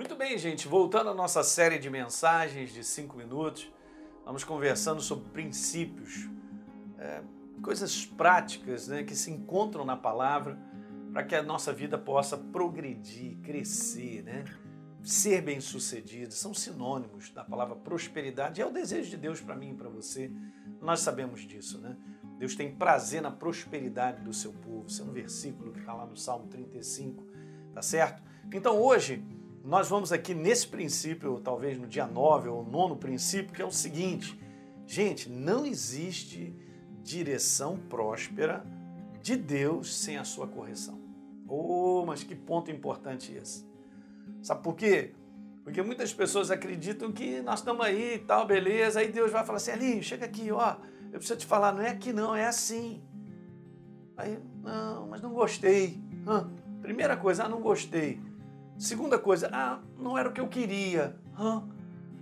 Muito bem, gente, voltando à nossa série de mensagens de cinco minutos, vamos conversando sobre princípios, é, coisas práticas né, que se encontram na palavra para que a nossa vida possa progredir, crescer, né? ser bem sucedido. São sinônimos da palavra prosperidade. É o desejo de Deus para mim e para você. Nós sabemos disso, né? Deus tem prazer na prosperidade do seu povo. Isso é um versículo que está lá no Salmo 35, tá certo? Então hoje nós vamos aqui nesse princípio, talvez no dia 9 ou nono princípio, que é o seguinte: gente, não existe direção próspera de Deus sem a sua correção. Oh, mas que ponto importante esse. Sabe por quê? Porque muitas pessoas acreditam que nós estamos aí e tal, beleza, aí Deus vai falar assim, Alinho, chega aqui, ó, eu preciso te falar, não é aqui não, é assim. Aí, não, mas não gostei. Hã? Primeira coisa, ah, não gostei. Segunda coisa, ah, não era o que eu queria. Hã?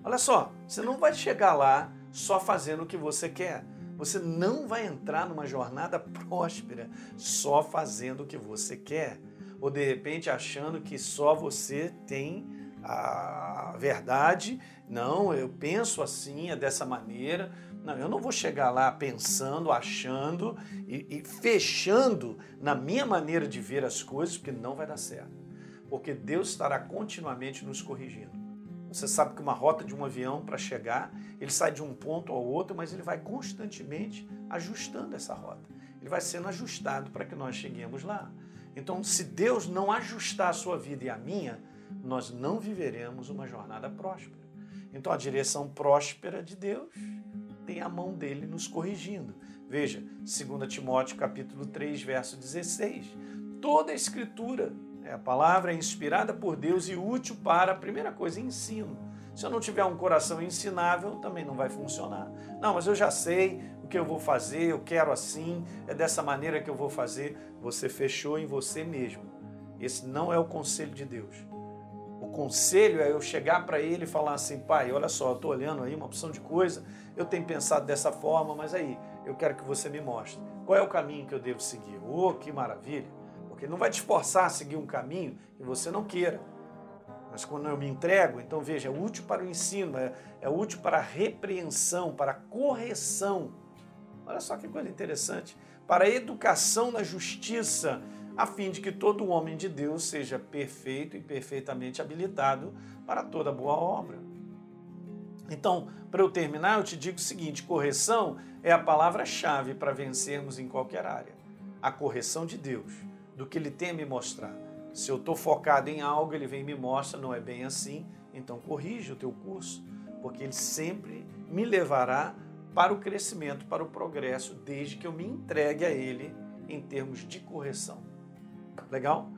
Olha só, você não vai chegar lá só fazendo o que você quer. Você não vai entrar numa jornada próspera só fazendo o que você quer. Ou de repente achando que só você tem a verdade. Não, eu penso assim, é dessa maneira. Não, eu não vou chegar lá pensando, achando e, e fechando na minha maneira de ver as coisas, porque não vai dar certo porque Deus estará continuamente nos corrigindo. Você sabe que uma rota de um avião para chegar, ele sai de um ponto ao outro, mas ele vai constantemente ajustando essa rota. Ele vai sendo ajustado para que nós cheguemos lá. Então, se Deus não ajustar a sua vida e a minha, nós não viveremos uma jornada próspera. Então, a direção próspera de Deus tem a mão dele nos corrigindo. Veja, 2 Timóteo capítulo 3, verso 16. Toda a escritura a palavra é inspirada por Deus e útil para, primeira coisa, ensino. Se eu não tiver um coração ensinável, também não vai funcionar. Não, mas eu já sei o que eu vou fazer, eu quero assim, é dessa maneira que eu vou fazer. Você fechou em você mesmo. Esse não é o conselho de Deus. O conselho é eu chegar para ele e falar assim: pai, olha só, eu estou olhando aí uma opção de coisa, eu tenho pensado dessa forma, mas aí, eu quero que você me mostre. Qual é o caminho que eu devo seguir? Oh, que maravilha! Porque ele não vai te forçar a seguir um caminho que você não queira. Mas quando eu me entrego, então veja, é útil para o ensino, é, é útil para a repreensão, para a correção. Olha só que coisa interessante. Para a educação na justiça, a fim de que todo homem de Deus seja perfeito e perfeitamente habilitado para toda boa obra. Então, para eu terminar, eu te digo o seguinte: correção é a palavra-chave para vencermos em qualquer área. A correção de Deus do que ele tem a me mostrar. Se eu estou focado em algo, ele vem e me mostra, não é bem assim, então corrige o teu curso, porque ele sempre me levará para o crescimento, para o progresso, desde que eu me entregue a ele em termos de correção. Legal?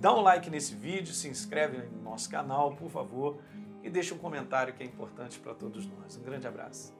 Dá um like nesse vídeo, se inscreve no nosso canal, por favor, e deixa um comentário que é importante para todos nós. Um grande abraço.